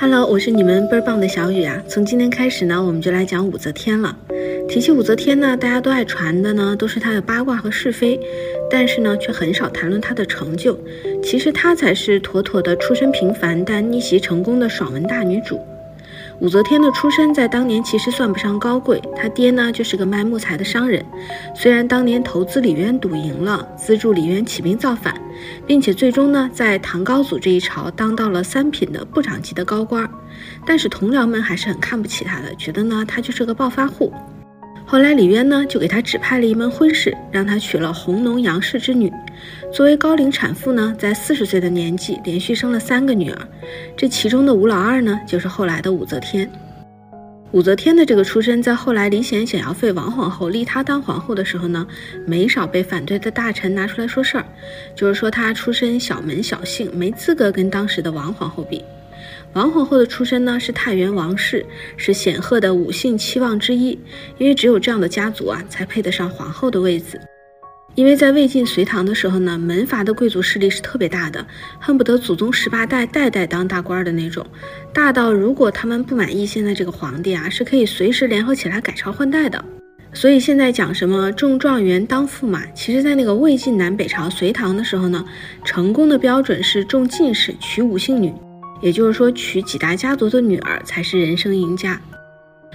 Hello，我是你们倍儿棒的小雨啊！从今天开始呢，我们就来讲武则天了。提起武则天呢，大家都爱传的呢，都是她的八卦和是非，但是呢，却很少谈论她的成就。其实她才是妥妥的出身平凡但逆袭成功的爽文大女主。武则天的出身在当年其实算不上高贵，她爹呢就是个卖木材的商人。虽然当年投资李渊赌赢了，资助李渊起兵造反，并且最终呢在唐高祖这一朝当到了三品的部长级的高官，但是同僚们还是很看不起他的，觉得呢他就是个暴发户。后来李渊呢就给他指派了一门婚事，让他娶了弘农杨氏之女。作为高龄产妇呢，在四十岁的年纪连续生了三个女儿，这其中的吴老二呢就是后来的武则天。武则天的这个出身，在后来李显想要废王皇后立她当皇后的时候呢，没少被反对的大臣拿出来说事儿，就是说她出身小门小姓，没资格跟当时的王皇后比。王皇后的出身呢是太原王氏，是显赫的五姓七望之一。因为只有这样的家族啊，才配得上皇后的位子。因为在魏晋隋唐的时候呢，门阀的贵族势力是特别大的，恨不得祖宗十八代代代当大官的那种，大到如果他们不满意现在这个皇帝啊，是可以随时联合起来改朝换代的。所以现在讲什么中状元当驸马，其实在那个魏晋南北朝隋唐的时候呢，成功的标准是中进士，娶五姓女。也就是说，娶几大家族的女儿才是人生赢家。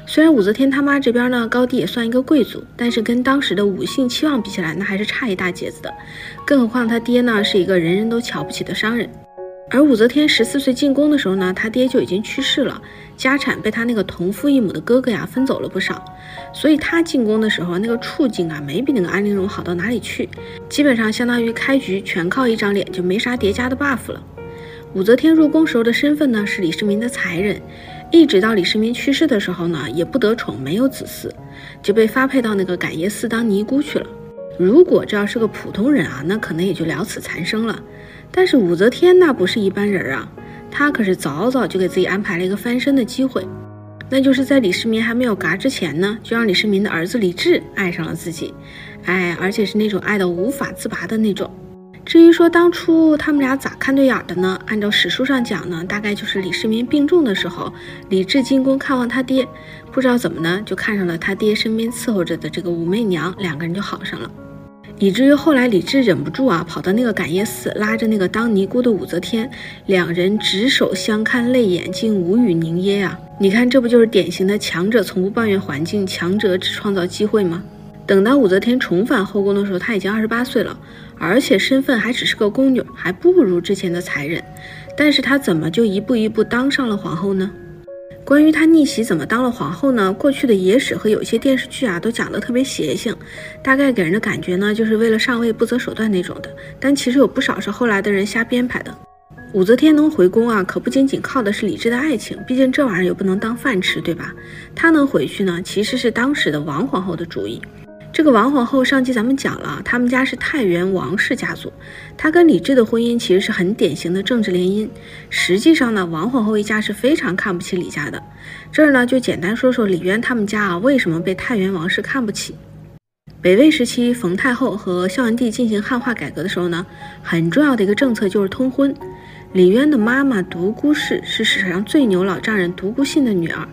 虽然武则天他妈这边呢，高低也算一个贵族，但是跟当时的五姓七望比起来，那还是差一大截子的。更何况他爹呢，是一个人人都瞧不起的商人。而武则天十四岁进宫的时候呢，他爹就已经去世了，家产被他那个同父异母的哥哥呀分走了不少。所以他进宫的时候，那个处境啊，没比那个安陵容好到哪里去，基本上相当于开局全靠一张脸，就没啥叠加的 buff 了。武则天入宫时候的身份呢是李世民的才人，一直到李世民去世的时候呢也不得宠，没有子嗣，就被发配到那个感业寺当尼姑去了。如果这要是个普通人啊，那可能也就了此残生了。但是武则天那不是一般人啊，她可是早早就给自己安排了一个翻身的机会，那就是在李世民还没有嘎之前呢，就让李世民的儿子李治爱上了自己，哎，而且是那种爱到无法自拔的那种。至于说当初他们俩咋看对眼的呢？按照史书上讲呢，大概就是李世民病重的时候，李治进宫看望他爹，不知道怎么呢，就看上了他爹身边伺候着的这个武媚娘，两个人就好上了。以至于后来李治忍不住啊，跑到那个感业寺，拉着那个当尼姑的武则天，两人执手相看，泪眼竟无语凝噎啊！你看，这不就是典型的强者从不抱怨环境，强者只创造机会吗？等到武则天重返后宫的时候，她已经二十八岁了，而且身份还只是个宫女，还不如之前的才人。但是她怎么就一步一步当上了皇后呢？关于她逆袭怎么当了皇后呢？过去的野史和有些电视剧啊都讲得特别邪性，大概给人的感觉呢就是为了上位不择手段那种的。但其实有不少是后来的人瞎编排的。武则天能回宫啊，可不仅仅靠的是李治的爱情，毕竟这玩意儿又不能当饭吃，对吧？她能回去呢，其实是当时的王皇后的主意。这个王皇后上期咱们讲了，他们家是太原王氏家族，她跟李治的婚姻其实是很典型的政治联姻。实际上呢，王皇后一家是非常看不起李家的。这儿呢就简单说说李渊他们家啊为什么被太原王氏看不起。北魏时期，冯太后和孝文帝进行汉化改革的时候呢，很重要的一个政策就是通婚。李渊的妈妈独孤氏是史上最牛老丈人独孤信的女儿，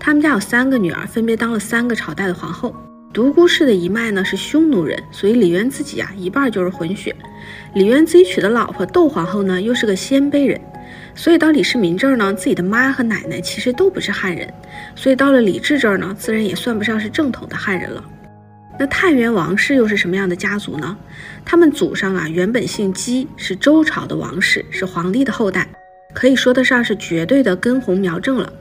他们家有三个女儿，分别当了三个朝代的皇后。独孤氏的一脉呢是匈奴人，所以李渊自己啊一半就是混血。李渊自己娶的老婆窦皇后呢又是个鲜卑人，所以到李世民这儿呢，自己的妈和奶奶其实都不是汉人，所以到了李治这儿呢，自然也算不上是正统的汉人了。那太原王氏又是什么样的家族呢？他们祖上啊原本姓姬，是周朝的王室，是皇帝的后代，可以说得上是绝对的根红苗正了。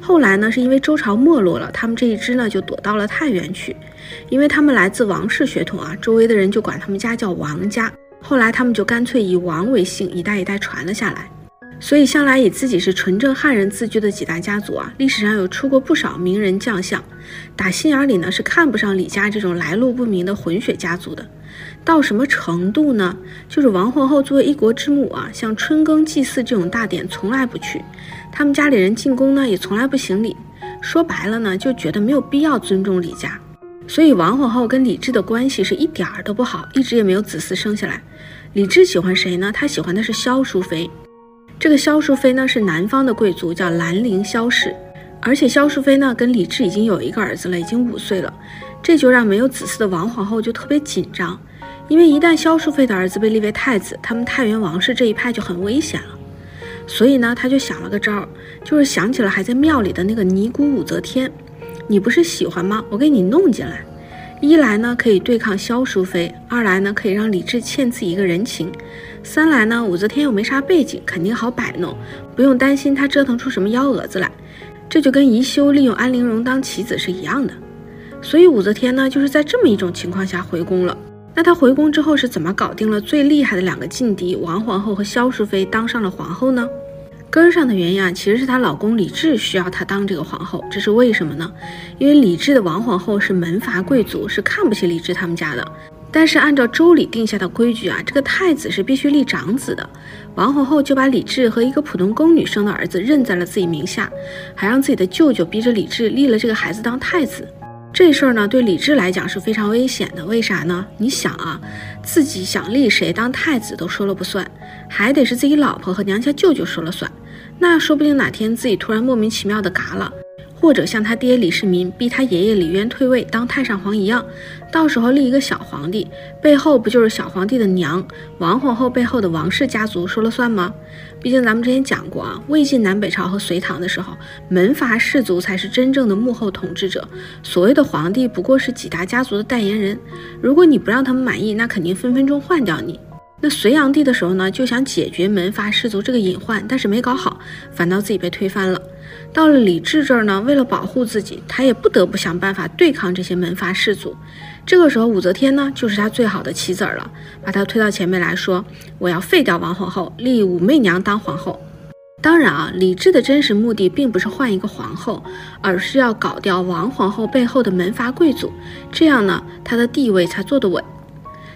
后来呢，是因为周朝没落了，他们这一支呢就躲到了太原去，因为他们来自王室血统啊，周围的人就管他们家叫王家。后来他们就干脆以王为姓，一代一代传了下来。所以向来以自己是纯正汉人自居的几大家族啊，历史上有出过不少名人将相，打心眼里呢是看不上李家这种来路不明的混血家族的。到什么程度呢？就是王皇后作为一国之母啊，像春耕祭祀这种大典从来不去，他们家里人进宫呢也从来不行礼。说白了呢，就觉得没有必要尊重李家。所以王皇后跟李治的关系是一点儿都不好，一直也没有子嗣生下来。李治喜欢谁呢？他喜欢的是萧淑妃。这个萧淑妃呢是南方的贵族，叫兰陵萧氏。而且萧淑妃呢跟李治已经有一个儿子了，已经五岁了，这就让没有子嗣的王皇后就特别紧张，因为一旦萧淑妃的儿子被立为太子，他们太原王氏这一派就很危险了。所以呢，他就想了个招儿，就是想起了还在庙里的那个尼姑武则天。你不是喜欢吗？我给你弄进来，一来呢可以对抗萧淑妃，二来呢可以让李治欠自己一个人情，三来呢武则天又没啥背景，肯定好摆弄，不用担心她折腾出什么幺蛾子来。这就跟宜修利用安陵容当棋子是一样的，所以武则天呢，就是在这么一种情况下回宫了。那她回宫之后是怎么搞定了最厉害的两个劲敌王皇后和萧淑妃，当上了皇后呢？根儿上的原因啊，其实是她老公李治需要她当这个皇后，这是为什么呢？因为李治的王皇后是门阀贵族，是看不起李治他们家的。但是按照周礼定下的规矩啊，这个太子是必须立长子的。王皇后就把李治和一个普通宫女生的儿子认在了自己名下，还让自己的舅舅逼着李治立了这个孩子当太子。这事儿呢，对李治来讲是非常危险的。为啥呢？你想啊，自己想立谁当太子都说了不算，还得是自己老婆和娘家舅舅说了算。那说不定哪天自己突然莫名其妙的嘎了。或者像他爹李世民逼他爷爷李渊退位当太上皇一样，到时候立一个小皇帝，背后不就是小皇帝的娘王皇后背后的王氏家族说了算吗？毕竟咱们之前讲过啊，魏晋南北朝和隋唐的时候，门阀士族才是真正的幕后统治者，所谓的皇帝不过是几大家族的代言人。如果你不让他们满意，那肯定分分钟换掉你。那隋炀帝的时候呢，就想解决门阀士族这个隐患，但是没搞好，反倒自己被推翻了。到了李治这儿呢，为了保护自己，他也不得不想办法对抗这些门阀士族。这个时候，武则天呢，就是他最好的棋子了，把他推到前面来说：“我要废掉王皇后，立武媚娘当皇后。”当然啊，李治的真实目的并不是换一个皇后，而是要搞掉王皇后背后的门阀贵族，这样呢，他的地位才坐得稳。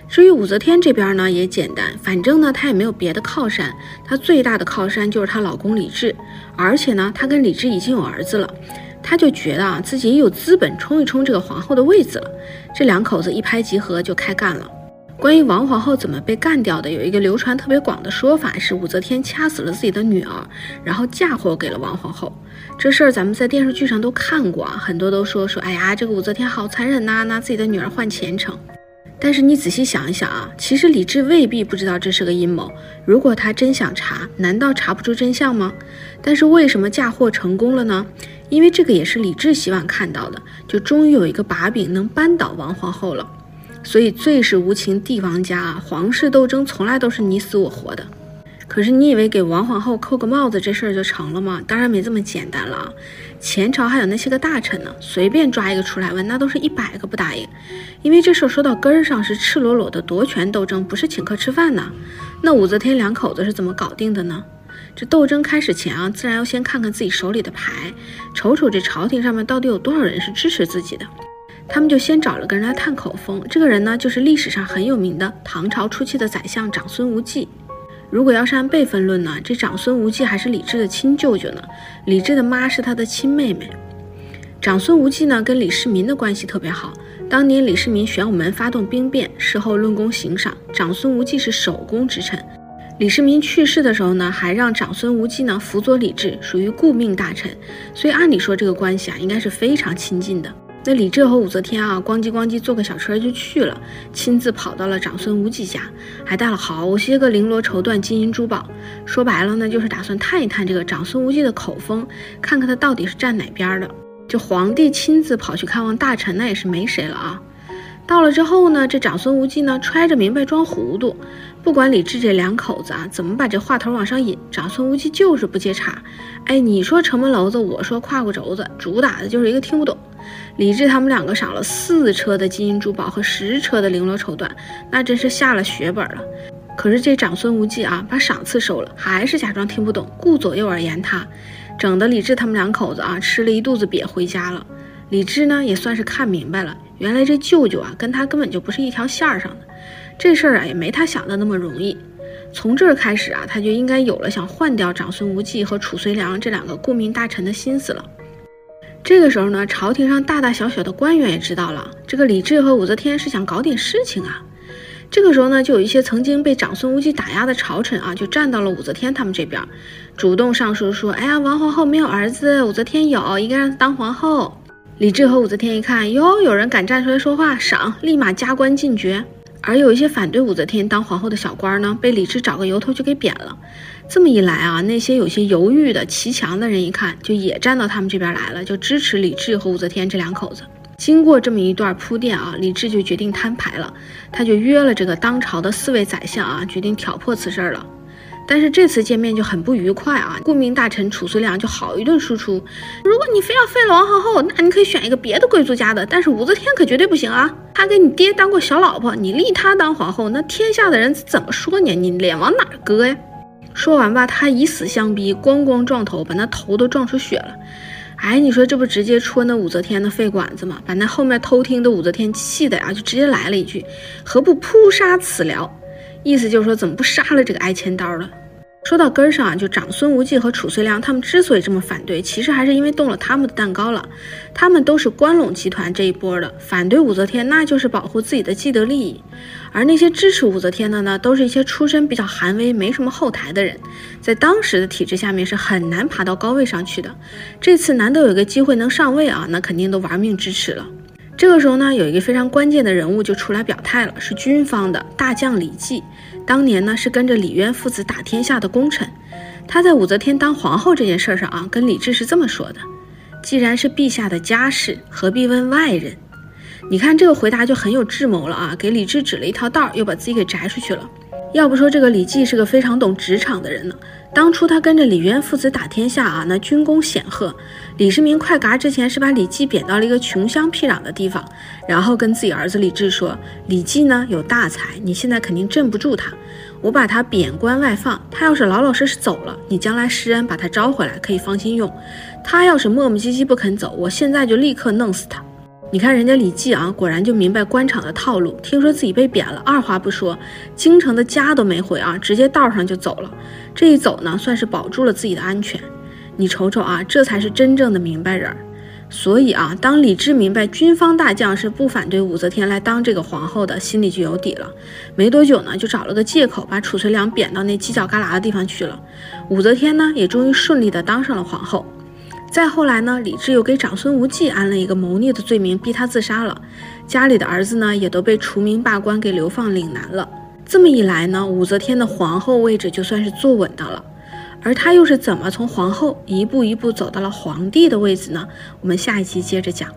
至于武则天这边呢，也简单，反正呢，她也没有别的靠山，她最大的靠山就是她老公李治，而且呢，她跟李治已经有儿子了，她就觉得啊，自己也有资本冲一冲这个皇后的位子了。这两口子一拍即合，就开干了。关于王皇后怎么被干掉的，有一个流传特别广的说法是，武则天掐死了自己的女儿，然后嫁祸给了王皇后。这事儿咱们在电视剧上都看过啊，很多都说说，哎呀，这个武则天好残忍呐，拿自己的女儿换前程。但是你仔细想一想啊，其实李治未必不知道这是个阴谋。如果他真想查，难道查不出真相吗？但是为什么嫁祸成功了呢？因为这个也是李治希望看到的，就终于有一个把柄能扳倒王皇后了。所以最是无情帝王家啊，皇室斗争从来都是你死我活的。可是你以为给王皇后扣个帽子这事儿就成了吗？当然没这么简单了啊！前朝还有那些个大臣呢，随便抓一个出来问，那都是一百个不答应。因为这事儿说到根儿上是赤裸裸的夺权斗争，不是请客吃饭呢。那武则天两口子是怎么搞定的呢？这斗争开始前啊，自然要先看看自己手里的牌，瞅瞅这朝廷上面到底有多少人是支持自己的。他们就先找了个人来探口风，这个人呢，就是历史上很有名的唐朝初期的宰相长孙无忌。如果要是按辈分论呢，这长孙无忌还是李治的亲舅舅呢。李治的妈是他的亲妹妹。长孙无忌呢，跟李世民的关系特别好。当年李世民玄武门发动兵变，事后论功行赏，长孙无忌是首功之臣。李世民去世的时候呢，还让长孙无忌呢辅佐李治，属于顾命大臣。所以按理说这个关系啊，应该是非常亲近的。那李治和武则天啊，咣叽咣叽坐个小车就去了，亲自跑到了长孙无忌家，还带了好些个绫罗绸缎、金银珠宝。说白了呢，就是打算探一探这个长孙无忌的口风，看看他到底是站哪边的。这皇帝亲自跑去看望大臣，那也是没谁了啊。到了之后呢，这长孙无忌呢揣着明白装糊涂，不管李治这两口子啊怎么把这话头往上引，长孙无忌就是不接茬。哎，你说城门楼子，我说胯骨轴子，主打的就是一个听不懂。李治他们两个赏了四车的金银珠宝和十车的绫罗绸缎，那真是下了血本了。可是这长孙无忌啊，把赏赐收了，还是假装听不懂，顾左右而言他，整的李治他们两口子啊吃了一肚子瘪回家了。李治呢也算是看明白了。原来这舅舅啊，跟他根本就不是一条线上的，这事儿啊也没他想的那么容易。从这儿开始啊，他就应该有了想换掉长孙无忌和褚遂良这两个顾命大臣的心思了。这个时候呢，朝廷上大大小小的官员也知道了，这个李治和武则天是想搞点事情啊。这个时候呢，就有一些曾经被长孙无忌打压的朝臣啊，就站到了武则天他们这边，主动上书说：“哎呀，王皇后没有儿子，武则天有，应该让她当皇后。”李治和武则天一看，哟，有人敢站出来说话，赏，立马加官进爵。而有一些反对武则天当皇后的小官呢，被李治找个由头就给贬了。这么一来啊，那些有些犹豫的骑墙的人一看，就也站到他们这边来了，就支持李治和武则天这两口子。经过这么一段铺垫啊，李治就决定摊牌了，他就约了这个当朝的四位宰相啊，决定挑破此事了。但是这次见面就很不愉快啊，顾命大臣褚遂良就好一顿输出。如果你非要废了王皇后，那你可以选一个别的贵族家的，但是武则天可绝对不行啊！她给你爹当过小老婆，你立她当皇后，那天下的人怎么说你？你脸往哪搁呀？说完吧，他以死相逼，咣咣撞头，把那头都撞出血了。哎，你说这不直接戳那武则天的肺管子吗？把那后面偷听的武则天气的呀，就直接来了一句：“何不扑杀此僚？”意思就是说，怎么不杀了这个挨千刀的？说到根上啊，就长孙无忌和褚遂良他们之所以这么反对，其实还是因为动了他们的蛋糕了。他们都是关陇集团这一波的，反对武则天那就是保护自己的既得利益。而那些支持武则天的呢，都是一些出身比较寒微、没什么后台的人，在当时的体制下面是很难爬到高位上去的。这次难得有个机会能上位啊，那肯定都玩命支持了。这个时候呢，有一个非常关键的人物就出来表态了，是军方的大将李绩。当年呢，是跟着李渊父子打天下的功臣。他在武则天当皇后这件事上啊，跟李治是这么说的：“既然是陛下的家事，何必问外人？”你看这个回答就很有智谋了啊，给李治指了一条道，又把自己给摘出去了。要不说这个李绩是个非常懂职场的人呢。当初他跟着李渊父子打天下啊，那军功显赫。李世民快嘎之前是把李绩贬到了一个穷乡僻壤的地方，然后跟自己儿子李治说：“李绩呢有大才，你现在肯定镇不住他，我把他贬官外放。他要是老老实实走了，你将来施恩把他招回来，可以放心用。他要是磨磨唧唧不肯走，我现在就立刻弄死他。”你看人家李绩啊，果然就明白官场的套路。听说自己被贬了，二话不说，京城的家都没回啊，直接道上就走了。这一走呢，算是保住了自己的安全。你瞅瞅啊，这才是真正的明白人。所以啊，当李治明白军方大将是不反对武则天来当这个皇后的，心里就有底了。没多久呢，就找了个借口把褚遂良贬到那犄角旮旯的地方去了。武则天呢，也终于顺利的当上了皇后。再后来呢，李治又给长孙无忌安了一个谋逆的罪名，逼他自杀了。家里的儿子呢，也都被除名罢官，给流放岭南了。这么一来呢，武则天的皇后位置就算是坐稳的了。而她又是怎么从皇后一步一步走到了皇帝的位子呢？我们下一期接着讲。